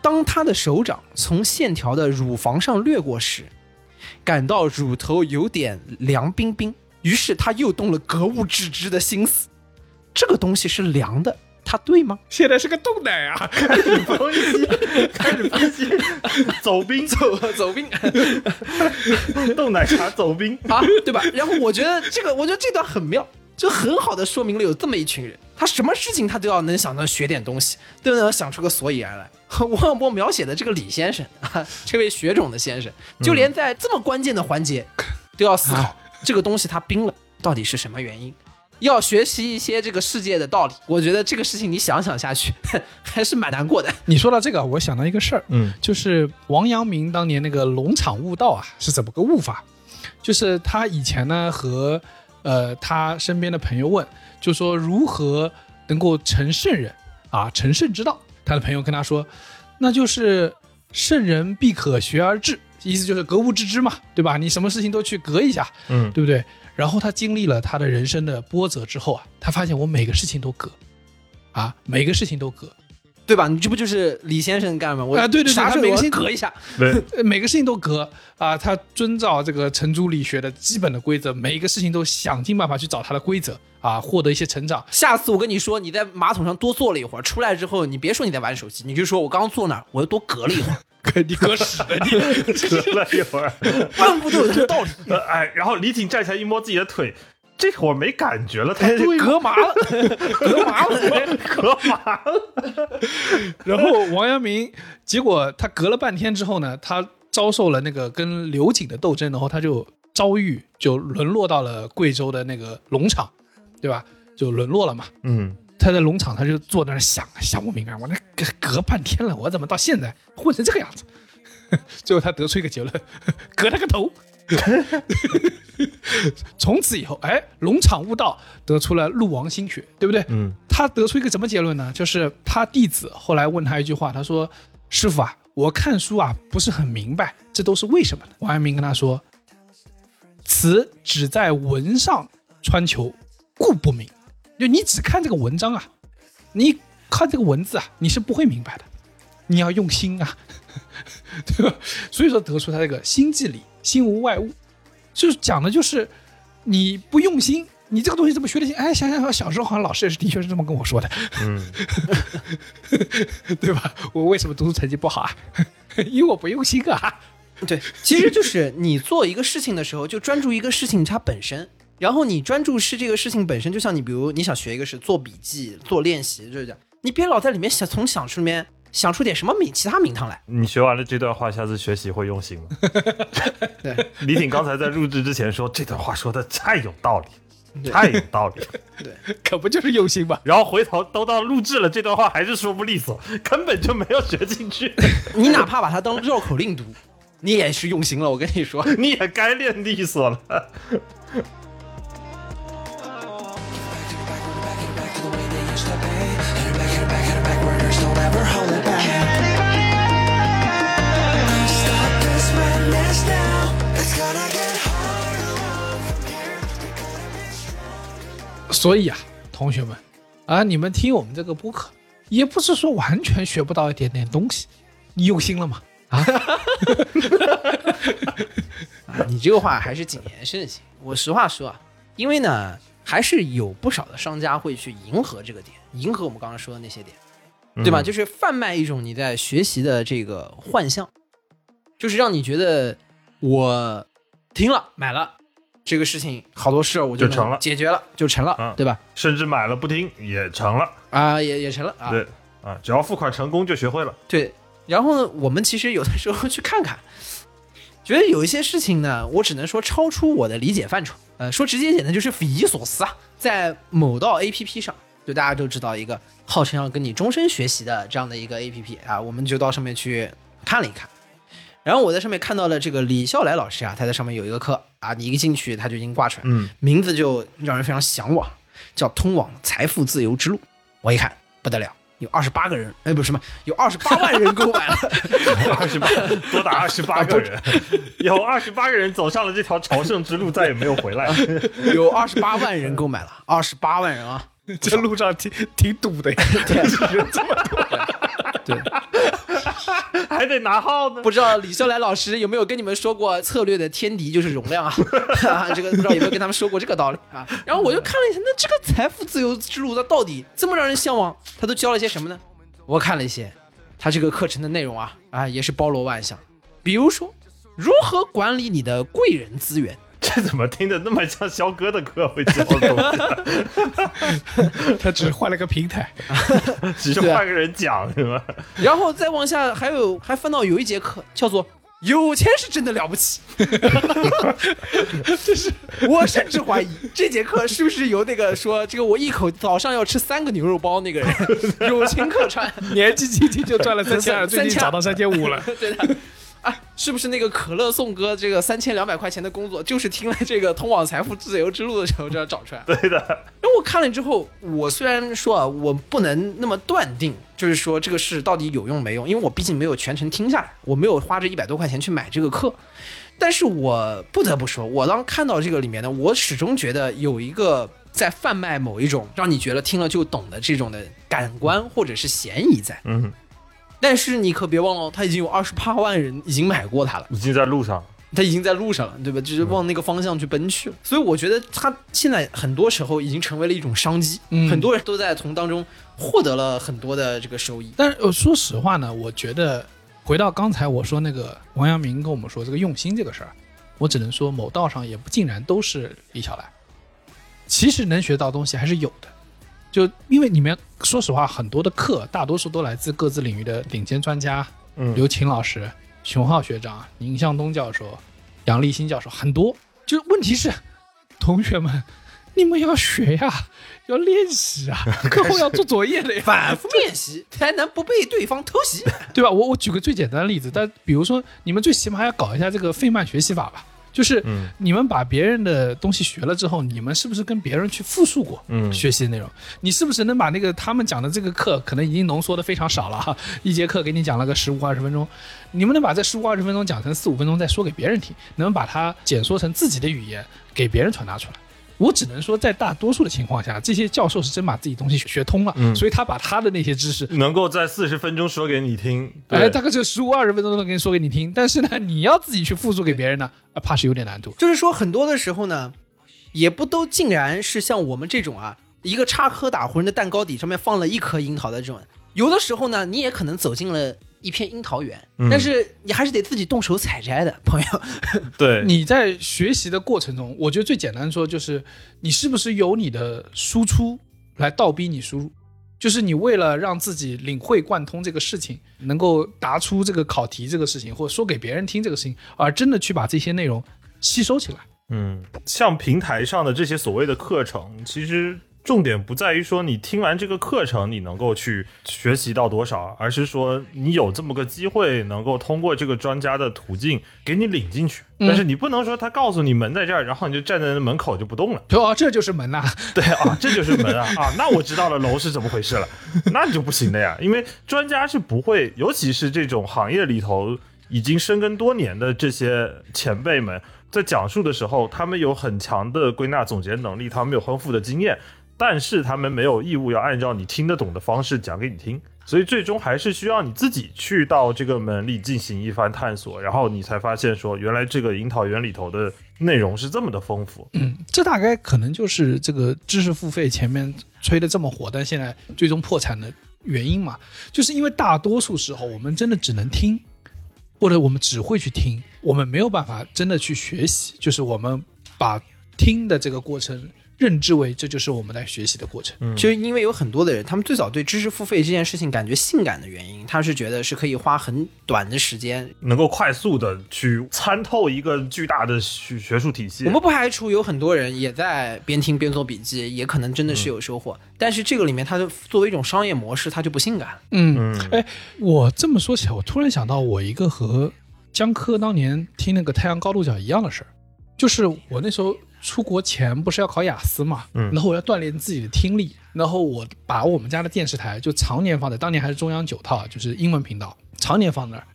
当他的手掌从线条的乳房上掠过时，感到乳头有点凉冰冰，于是他又动了格物致知的心思。这个东西是凉的，它对吗？现在是个冻奶啊！分析，开始分析，走兵，走走兵。冻奶茶走兵。啊，对吧？然后我觉得这个，我觉得这段很妙，就很好的说明了有这么一群人，他什么事情他都要能想到学点东西，都能想出个所以然来。王小波描写的这个李先生啊，这位学种的先生，就连在这么关键的环节都要思考 这个东西它冰了到底是什么原因。要学习一些这个世界的道理，我觉得这个事情你想想下去，还是蛮难过的。你说到这个，我想到一个事儿，嗯，就是王阳明当年那个龙场悟道啊，是怎么个悟法？就是他以前呢和呃他身边的朋友问，就说如何能够成圣人啊，成圣之道。他的朋友跟他说，那就是圣人必可学而至，意思就是格物致知嘛，对吧？你什么事情都去格一下，嗯，对不对？然后他经历了他的人生的波折之后啊，他发现我每个事情都隔，啊，每个事情都隔，对吧？你这不就是李先生干吗？我啊对对对他每个星隔一下，每个事情都隔啊，他遵照这个程朱理学的基本的规则，每一个事情都想尽办法去找他的规则啊，获得一些成长。下次我跟你说，你在马桶上多坐了一会儿，出来之后，你别说你在玩手机，你就说我刚坐那儿，我又多隔了一会儿，你搁屎了你！隔了一会儿，万物都有它的道理。呃哎，然后李挺站起来一摸自己的腿，这会儿没感觉了，他隔麻了，隔麻了。隔麻了，然后王阳明，结果他隔了半天之后呢，他遭受了那个跟刘瑾的斗争，然后他就遭遇，就沦落到了贵州的那个龙场，对吧？就沦落了嘛。嗯，他在农场，他就坐那儿想想不明白，我那隔隔半天了，我怎么到现在混成这个样子？最后他得出一个结论：隔了个头。从此以后，哎，农场悟道，得出了鹿王心学，对不对？嗯，他得出一个什么结论呢？就是他弟子后来问他一句话，他说：“师傅啊，我看书啊不是很明白，这都是为什么呢？”王阳明跟他说：“此只在文上穿求，故不明。就你只看这个文章啊，你看这个文字啊，你是不会明白的。你要用心啊，对吧？所以说得出他这个心即理，心无外物，就是讲的就是你不用心你这个东西怎么学得进？哎，想想想，小时候好像老师也是的确是这么跟我说的，嗯，对吧？我为什么读书成绩不好啊？因为我不用心啊。对，其实就是你做一个事情的时候，就专注一个事情它本身。然后你专注是这个事情本身，就像你比如你想学一个是做笔记、做练习，就是这样。你别老在里面想，从想出里面想出点什么名其他名堂来。你学完了这段话，下次学习会用心吗？对，李挺刚才在录制之前说这段话说的太有道理，太有道理了。对。可不就是用心嘛？然后回头都到录制了，这段话还是说不利索，根本就没有学进去。你哪怕把它当绕口令读，你也是用心了。我跟你说，你也该练利索了。所以啊，同学们啊，你们听我们这个播客，也不是说完全学不到一点点东西，你用心了吗？啊，你这个话还是谨言慎行。我实话说啊，因为呢，还是有不少的商家会去迎合这个点，迎合我们刚刚说的那些点，对吧？就是贩卖一种你在学习的这个幻象，就是让你觉得我听了买了这个事情，好多事儿我就成了解决了，就成了，嗯对吧？甚至买了不听也成了。啊，也也成了啊，对啊，只要付款成功就学会了。对，然后呢，我们其实有的时候去看看，觉得有一些事情呢，我只能说超出我的理解范畴。呃，说直接一点呢，就是匪夷所思啊。在某道 APP 上，就大家都知道一个号称要跟你终身学习的这样的一个 APP 啊，我们就到上面去看了一看。然后我在上面看到了这个李笑来老师啊，他在上面有一个课啊，你一进去他就已经挂出来，嗯，名字就让人非常向往，叫《通往财富自由之路》。我一看不得了，有二十八个人，哎，不是什么，有二十八万人购买了。二十八，多达二十八个人，有二十八个人走上了这条朝圣之路，再也没有回来。有二十八万人购买了，二十八万人啊！这路上挺挺堵的呀。对，还得拿号呢。不知道李笑来老师有没有跟你们说过策略的天敌就是容量 啊？这个不知道有没有跟他们说过这个道理啊？然后我就看了一下，那这个财富自由之路它到底这么让人向往？他都教了些什么呢？我看了一些，他这个课程的内容啊啊也是包罗万象，比如说如何管理你的贵人资源。这怎么听着那么像肖哥的课会教的东西？他只是换了个平台，只是换个人讲是吧？然后再往下还有还翻到有一节课叫做“有钱是真的了不起”，这 是我甚至怀疑这节课是不是由那个说这个我一口早上要吃三个牛肉包那个人 友情客串，年纪轻轻就赚了三千二，最近三千涨到三千五了。对的。啊，是不是那个可乐颂哥这个三千两百块钱的工作，就是听了这个通往财富自由之路的时候这样找出来？对的，因为我看了之后，我虽然说啊，我不能那么断定，就是说这个事到底有用没用，因为我毕竟没有全程听下来，我没有花这一百多块钱去买这个课。但是我不得不说，我当看到这个里面呢，我始终觉得有一个在贩卖某一种让你觉得听了就懂的这种的感官或者是嫌疑在。嗯，但是你可别忘了，他已经有二十八万人已经买过它了。已经在路上了。他已经在路上了，对吧？就是往那个方向去奔去了。所以我觉得他现在很多时候已经成为了一种商机，嗯很多人都在从当中获得了很多的这个收益。但是呃说实话呢，我觉得回到刚才我说那个王阳明跟我们说这个用心这个事儿，我只能说某道上也不尽然都是李小来，其实能学到东西还是有的。就因为里面说实话，很多的课大多数都来自各自领域的顶尖专家，嗯刘琴老师、熊浩学长、宁向东教授、杨立新教授，很多。就问题是，同学们，你们要学呀，要练习啊，课后要做作业的呀，反复练习 才能不被对方偷袭。对吧？我我举个最简单的例子，但比如说你们最起码要搞一下这个费曼学习法吧，就是嗯你们把别人的东西学了之后，你们是不是跟别人去复述过嗯学习的内容？你是不是能把那个他们讲的这个课可能已经浓缩的非常少了哈，一节课给你讲了个十五二十分钟，你们能把这十五二十分钟讲成四五分钟再说给别人听，能把它简缩成自己的语言给别人传达出来？我只能说，在大多数的情况下，这些教授是真把自己东西学通了，嗯所以他把他的那些知识能够在四十分钟说给你听，对哎，大概就十五二十分钟都能给你说给你听，但是呢，你要自己去复述给别人呢，啊，怕是有点难度。就是说，很多的时候呢，也不都竟然是像我们这种啊，一个插科打诨的蛋糕底上面放了一颗樱桃的这种。有的时候呢，你也可能走进了一片樱桃园，嗯但是你还是得自己动手采摘的，朋友。对，你在学习的过程中，我觉得最简单说就是你是不是由你的输出来倒逼你输入，就是你为了让自己领会贯通这个事情，能够答出这个考题这个事情，或者说给别人听这个事情，而真的去把这些内容吸收起来。嗯，像平台上的这些所谓的课程，其实重点不在于说你听完这个课程你能够去学习到多少，而是说你有这么个机会，能够通过这个专家的途径给你领进去。但是你不能说他告诉你门在这儿，然后你就站在那门口就不动了。对啊，这就是门呐、对啊，这就是门啊 啊！那我知道了楼是怎么回事了，那你就不行的呀，因为专家是不会，尤其是这种行业里头已经深耕多年的这些前辈们，在讲述的时候，他们有很强的归纳总结能力，他们有丰富的经验，但是他们没有义务要按照你听得懂的方式讲给你听。所以最终还是需要你自己去到这个门里进行一番探索，然后你才发现说，原来这个樱桃园里头的内容是这么的丰富。嗯，这大概可能就是这个知识付费前面吹的这么火，但现在最终破产的原因嘛，就是因为大多数时候我们真的只能听，或者我们只会去听，我们没有办法真的去学习，就是我们把听的这个过程认知为这就是我们在学习的过程。就是因为有很多的人，他们最早对知识付费这件事情感觉性感的原因，他是觉得是可以花很短的时间。能够快速的去参透一个巨大的学学术体系。我们不排除有很多人也在边听边做笔记，也可能真的是有收获。但是这个里面，它的作为一种商业模式，它就不性感。嗯，哎，我这么说起来，我突然想到我一个和江科当年听那个太阳高度角一样的事儿，就是我那时候出国前不是要考雅思嘛，嗯然后我要锻炼自己的听力，然后我把我们家的电视台就常年放在，当年还是中央九套，就是英文频道，常年放那儿，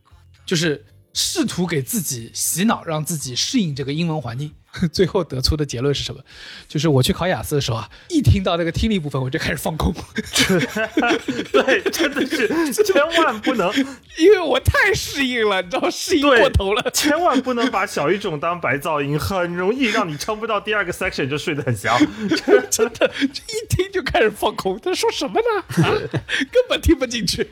就是试图给自己洗脑，让自己适应这个英文环境。最后得出的结论是什么？就是我去考雅思的时候啊，一听到那个听力部分，我就开始放空。对，真的是 千万不能，因为我太适应了，你知道，适应过头了。千万不能把小语种当白噪音，很容易让你撑不到第二个 section 就睡得很香。真的，一听就开始放空。他说什么呢？啊，根本听不进去。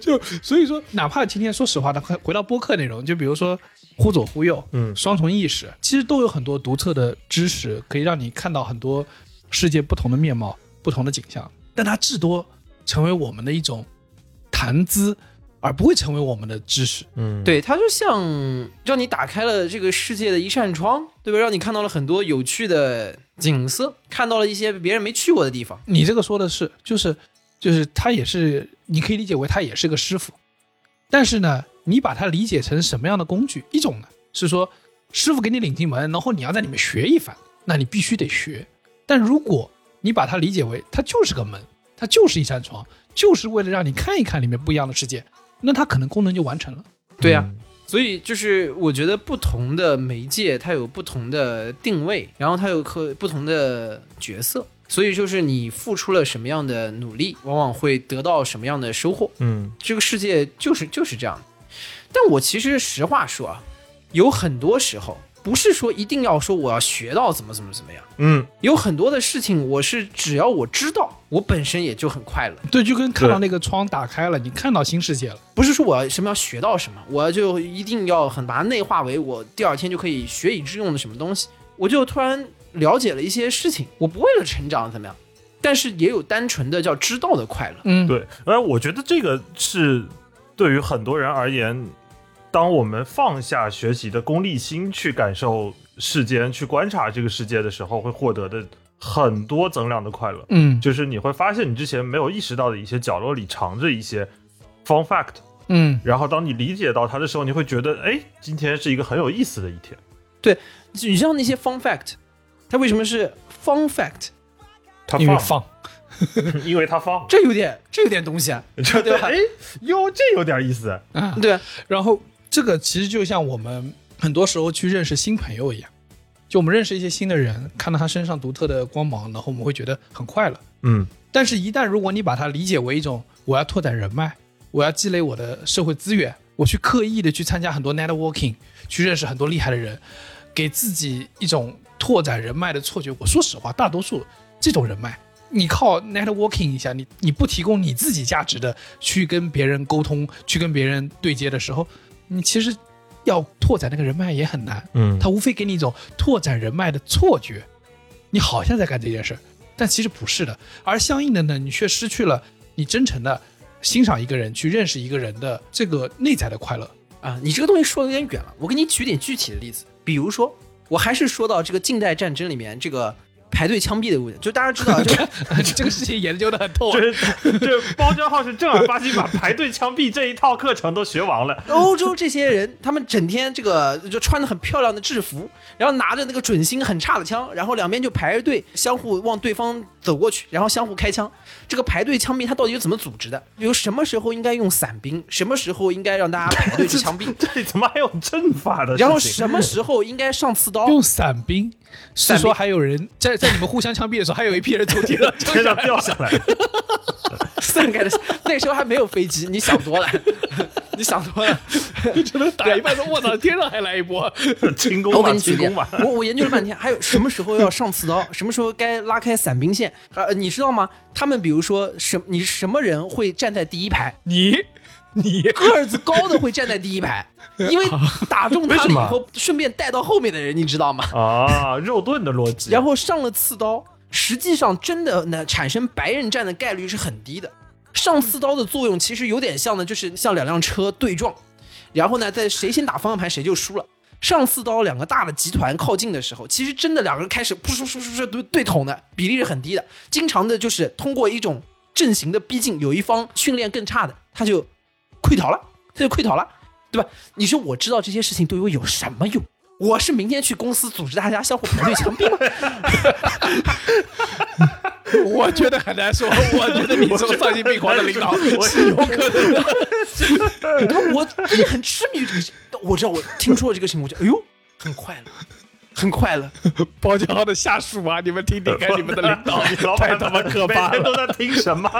就所以说，哪怕今天说实话的，回到播客内容，就比如说忽左忽右，嗯双重意识，其实都有很多独特的知识，可以让你看到很多世界不同的面貌、不同的景象。但它至多成为我们的一种谈资，而不会成为我们的知识。嗯，对，它就像让你打开了这个世界的一扇窗，对吧？让你看到了很多有趣的景色，看到了一些别人没去过的地方。你这个说的是，就是就是他也是，你可以理解为他也是个师傅，但是呢，你把它理解成什么样的工具？一种呢是说师傅给你领进门，然后你要在里面学一番，那你必须得学。但如果你把它理解为它就是个门，它就是一扇窗，就是为了让你看一看里面不一样的世界，那它可能功能就完成了。对呀、所以就是我觉得不同的媒介它有不同的定位，然后它有可不同的角色，所以就是你付出了什么样的努力，往往会得到什么样的收获。嗯这个世界就是就是这样的。但我其实实话说啊，有很多时候不是说一定要说我要学到怎么怎么怎么样，嗯，有很多的事情我是只要我知道，我本身也就很快乐。对，就跟看到那个窗打开了，你看到新世界了。不是说我要什么要学到什么，我就一定要很把它内化为我第二天就可以学以致用的什么东西。我就突然了解了一些事情，我不为了成长怎么样，但是也有单纯的叫知道的快乐。嗯，对，而我觉得这个是对于很多人而言，当我们放下学习的功利心去感受世间、去观察这个世界的时候，会获得的很多增量的快乐。嗯就是你会发现你之前没有意识到的一些角落里藏着一些 fun fact，嗯，然后当你理解到它的时候，你会觉得，哎，今天是一个很有意思的一天。对你像那些 fun fact，它为什么是 fun fact？它因为放，放 因为它放，这有点这有点东西啊，这对吧哎哟，这有点意思。啊，对啊，然后这个其实就像我们很多时候去认识新朋友一样，就我们认识一些新的人，看到他身上独特的光芒，然后我们会觉得很快乐。嗯但是，一旦如果你把它理解为一种我要拓展人脉，我要积累我的社会资源，我去刻意的去参加很多 networking，去认识很多厉害的人，给自己一种拓展人脉的错觉。我说实话，大多数这种人脉，你靠 networking 一下，你你不提供你自己价值的去跟别人沟通，去跟别人对接的时候，你其实要拓展那个人脉也很难。嗯他无非给你一种拓展人脉的错觉，你好像在干这件事儿，但其实不是的。而相应的呢，你却失去了你真诚的欣赏一个人、去认识一个人的这个内在的快乐。啊，你这个东西说的有点远了，我给你举点具体的例子，比如说，我还是说到这个近代战争里面这个排队枪毙的问题，就大家知道，这个这个事情研究的很透啊。这这包浆号是正儿八经把排队枪毙这一套课程都学完了。欧洲这些人，他们整天这个就穿的很漂亮的制服，然后拿着那个准星很差的枪，然后两边就排着队，相互往对方走过去，然后相互开枪。这个排队枪毙他到底是怎么组织的？比如什么时候应该用伞兵，什么时候应该让大家排队去枪毙，这里怎么还有阵法的？然后什么时候应该上刺刀？用伞兵是说还有人在在你们互相枪毙的时候，还有一批人从天上 天上掉下来，散开的，那时候还没有飞机，你想多了，你想多了。只能打一半说：“我操，天上还来一波轻给你轻功吧，。我我研究了半天，还有什么时候要上刺刀，什么时候该拉开伞兵线？呃，你知道吗？他们比如说什，你什么人会站在第一排？！”你你个子高的会站在第一排，因为打中他了以后，顺便带到后面的人，你知道吗？啊，肉盾的逻辑。然后上了刺刀，实际上真的呢产生白刃战的概率是很低的。上刺刀的作用其实有点像呢，就是像两辆车对撞，然后呢，在谁先打方向盘谁就输了。上刺刀两个大的集团靠近的时候，其实真的两个人开始噗噗噗噗噗对对捅的比例是很低的。经常的就是通过一种阵型的逼近，有一方训练更差的，他就溃逃了，他就溃逃了，对吧？你说我知道这些事情对我有什么用？我是明天去公司组织大家相互排队枪毙吗？我觉得很难说。我觉得你这么丧心病狂的领导我是有可能的。你看我最近很痴迷于这个事，我知道我听说了这个事情，我就哎呦，很快乐，很快乐。包浆号的下属啊，你们听听看，你们的领导你 老板太他妈可怕了都。在听什么？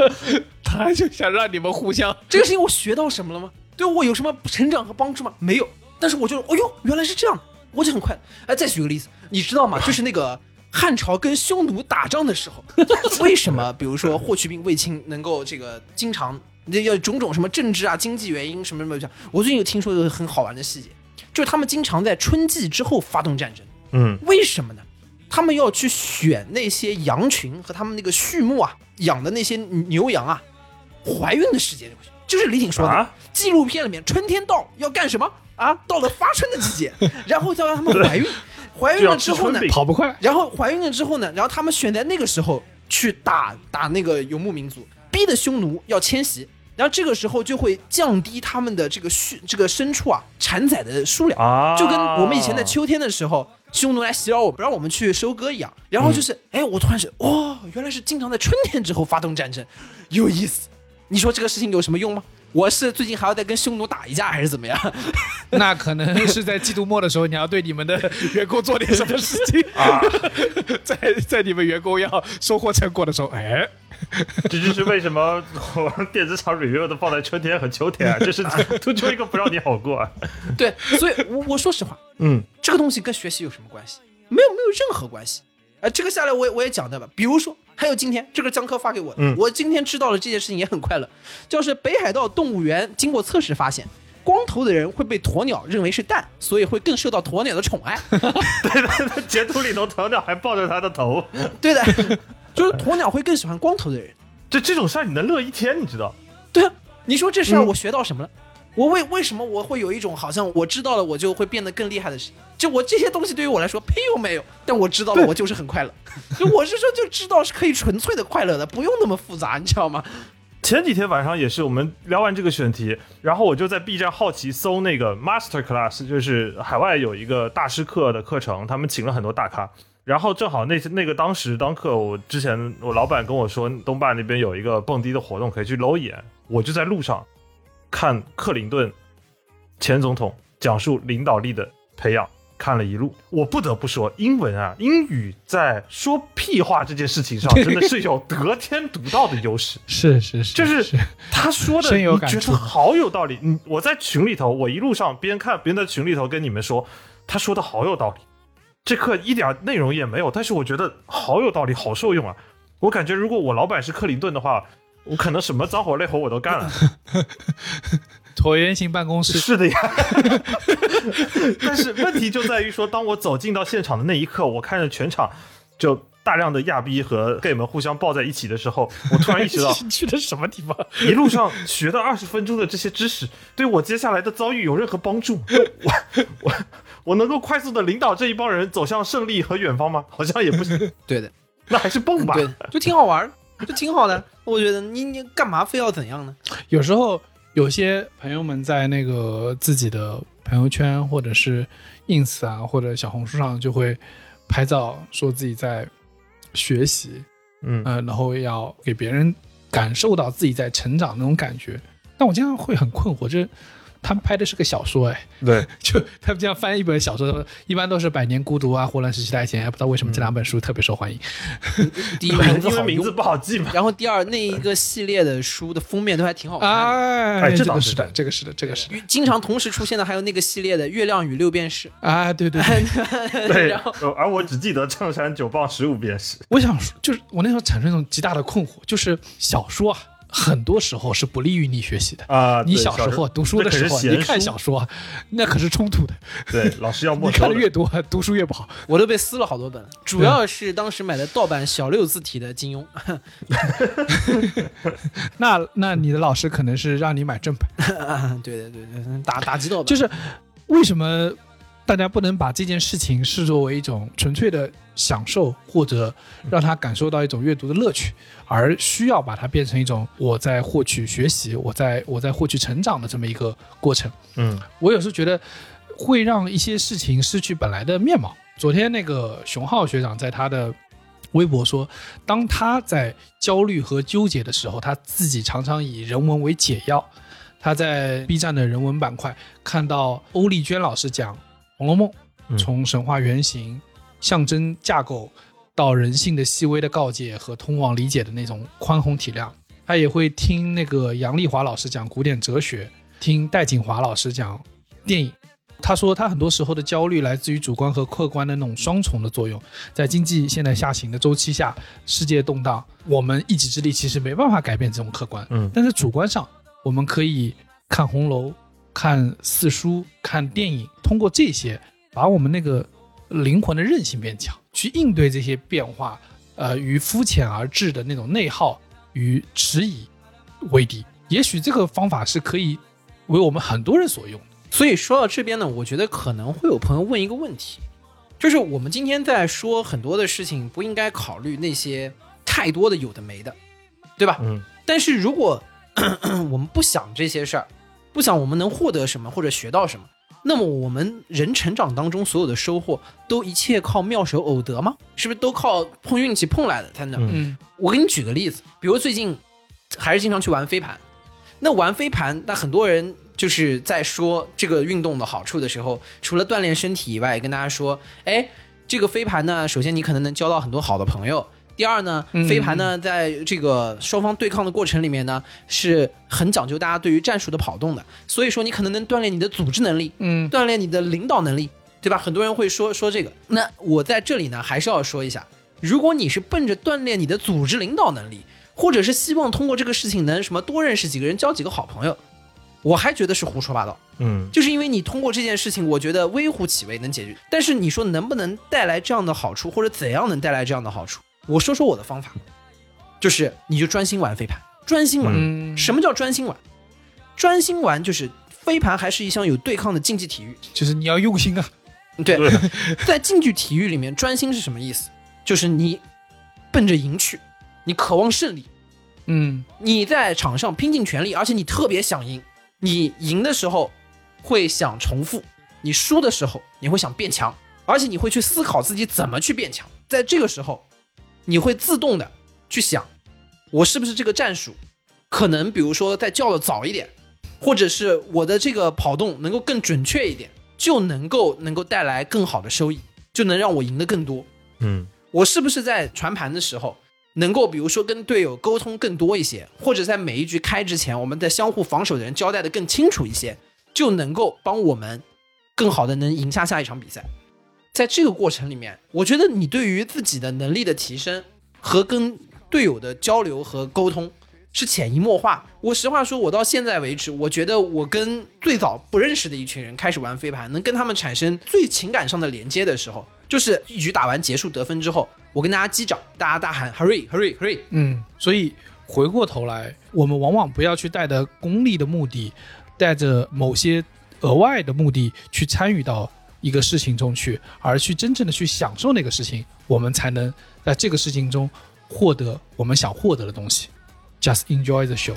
他就想让你们互相这个事情我学到什么了吗？对我有什么成长和帮助吗？没有。但是我就，哦呦，原来是这样，我就很快乐。哎，再举个例子，你知道吗？就是那个汉朝跟匈奴打仗的时候，为什么比如说霍去病、卫青能够这个经常这要种种什么政治啊、经济原因什么什么的？我最近有听说一个很好玩的细节，就是他们经常在春季之后发动战争。嗯，为什么呢？他们要去选那些羊群和他们那个畜牧啊养的那些牛羊啊，怀孕的时间就是李挺说的，啊？纪录片里面春天到要干什么？啊？到了发春的季节，然后就要让他们怀孕，怀孕了之后呢跑不快。然后怀孕了之后呢，然后他们选在那个时候去打打那个游牧民族，逼的匈奴要迁徙，然后这个时候就会降低他们的这个畜这个牲畜啊产崽的数量，啊，就跟我们以前在秋天的时候，匈奴来袭扰我，不让我们去收割一样。然后就是，哎，我突然是，哦，原来是经常在春天之后发动战争，有意思。你说这个事情有什么用吗？我是最近还要再跟匈奴打一架，还是怎么样？那可能是在季度末的时候，你要对你们的员工做点什么事情 啊，在在你们员工要收获成果的时候，哎，这就是为什么我电子厂 review 都放在春天和秋天啊，这是突出一个不让你好过啊。对，所以我我说实话，嗯，这个东西跟学习有什么关系？没有，没有任何关系。啊、这个下来我也我也讲对吧？比如说，还有今天这个江科发给我的，嗯我今天知道了这件事情也很快乐，就是北海道动物园经过测试发现，光头的人会被鸵鸟认为是蛋，所以会更受到鸵鸟的宠爱。对的截图里头鸵鸟还抱着他的头，对的，就是鸵鸟会更喜欢光头的人。这这种事儿你能乐一天，你知道？对啊，你说这事儿嗯我学到什么了？我为为什么我会有一种好像我知道了我就会变得更厉害的事情？就我这些东西对于我来说屁用没有，但我知道了我就是很快乐。就我是说就知道是可以纯粹的快乐的，不用那么复杂，你知道吗？前几天晚上也是，我们聊完这个选题，然后我就在 B 站好奇搜那个 Master Class，就是海外有一个大师课的课程，他们请了很多大咖。然后正好那那个当时当课，我之前我老板跟我说，东坝那边有一个蹦迪的活动，可以去搂一眼。我就在路上看克林顿前总统讲述领导力的培养，看了一路。我不得不说，英文啊，英语在说屁话这件事情上，真的是有得天独厚的优势。是是是，就是他说的，你觉得好有道理。嗯，我在群里头，我一路上边看边在群里头跟你们说，他说的好有道理。这课一点内容也没有，但是我觉得好有道理，好受用啊！我感觉如果我老板是克林顿的话，我可能什么脏活累活我都干了。椭圆形办公室，是的呀，但是问题就在于说，当我走进到现场的那一刻，我看着全场就大量的亚逼和 gay 们互相抱在一起的时候，我突然意识到，去的什么地方？一路上学的二十分钟的这些知识，对我接下来的遭遇有任何帮助？我我我能够快速的领导这一帮人走向胜利和远方吗？好像也不行，对的，那还是蹦吧。对，就挺好玩儿，就挺好的。我觉得你你干嘛非要怎样呢？有时候有些朋友们在那个自己的朋友圈或者是 ins 啊或者小红书上就会拍照，说自己在学习，嗯，呃，然后要给别人感受到自己在成长那种感觉。但我经常会很困惑，这他们拍的是个小说，哎，对，就他们这样翻一本小说，一般都是《百年孤独》啊，《霍乱时期代钱》，也不知道为什么这两本书特别受欢迎。第一名字 好因为名字，不好记嘛。然后第二那一个系列的书的封面都还挺好看的。哎，哎这倒是这个是的，这个是的，这个是的。经常同时出现的还有那个系列的《月亮与六便士啊，对对对，对，然后呃而我只记得衬衫九磅十五便士。我想说，就是我那时候产生一种极大的困惑，就是小说啊，很多时候是不利于你学习的。啊，你小时候读书的时候，你看小，说啊，那可是冲突的。对老师要没 你。看的越多，读书越不好。》，我都被撕了好多本，主要是当时买的盗版小六字体的金庸。那那你的老师可能是让你买正版，对对对对，打打击盗版就是为什么大家不能把这件事情视作为一种纯粹的享受，或者让他感受到一种阅读的乐趣，而需要把它变成一种我在获取学习，我在我在获取成长的这么一个过程。嗯我有时候觉得会让一些事情失去本来的面貌。昨天那个熊浩学长在他的微博说，当他在焦虑和纠结的时候，他自己常常以人文为解药。他在 B 站的人文板块看到欧丽娟老师讲《红楼梦》，嗯从神话原型、象征架构到人性的细微的告诫和通往理解的那种宽宏体谅。他也会听那个杨丽华老师讲古典哲学，听戴锦华老师讲电影。他说，他很多时候的焦虑来自于主观和客观的那种双重的作用。在经济现在下行的周期下，世界动荡，我们一己之力其实没办法改变这种客观。嗯但是主观上，我们可以看红楼、看四书、看电影，通过这些把我们那个灵魂的韧性变强，去应对这些变化，呃，与肤浅而至的那种内耗与迟疑为敌。也许这个方法是可以为我们很多人所用的。所以说到这边呢，我觉得可能会有朋友问一个问题，就是我们今天在说很多的事情，不应该考虑那些太多的有的没的，对吧？嗯但是如果 我们不想这些事儿，不想我们能获得什么或者学到什么，那么我们人成长当中所有的收获，都一切靠妙手偶得吗？是不是都靠碰运气碰来的才能？我给你举个例子，比如最近还是经常去玩飞盘，那玩飞盘，那很多人就是在说这个运动的好处的时候，除了锻炼身体以外，也跟大家说，哎，这个飞盘呢，首先你可能能交到很多好的朋友。第二呢，嗯飞盘呢，在这个双方对抗的过程里面呢，是很讲究大家对于战术的跑动的，所以说你可能能锻炼你的组织能力，嗯锻炼你的领导能力，对吧？很多人会说说这个。那我在这里呢，还是要说一下，如果你是奔着锻炼你的组织领导能力，或者是希望通过这个事情能什么多认识几个人，交几个好朋友，我还觉得是胡说八道。嗯就是因为你通过这件事情，我觉得微乎其微能解决，但是你说能不能带来这样的好处，或者怎样能带来这样的好处？我说说我的方法，就是你就专心玩飞盘，专心玩。嗯，什么叫专心玩？专心玩就是飞盘还是一项有对抗的竞技体育。就是你要用心啊。对，在竞技体育里面，专心是什么意思？就是你奔着赢去，你渴望胜利，嗯你在场上拼尽全力，而且你特别想赢。你赢的时候会想重复，你输的时候你会想变强，而且你会去思考自己怎么去变强。在这个时候，你会自动的去想，我是不是这个战术可能，比如说再叫的早一点，或者是我的这个跑动能够更准确一点，就能够能够带来更好的收益，就能让我赢得更多。嗯我是不是在传盘的时候，能够比如说跟队友沟通更多一些，或者在每一局开之前，我们在相互防守的人交代的更清楚一些，就能够帮我们更好的能赢下下一场比赛。在这个过程里面，我觉得你对于自己的能力的提升和跟队友的交流和沟通是潜移默化。我实话说，我到现在为止，我觉得我跟最早不认识的一群人开始玩飞盘，能跟他们产生最情感上的连接的时候，就是一局打完结束得分之后，我跟大家击掌，大家大喊 hurry hurry hurry，嗯，所以回过头来，我们往往不要去带着功利的目的，带着某些额外的目的去参与到一个事情中去，而去真正的去享受那个事情，我们才能在这个事情中获得我们想获得的东西。Just enjoy the show。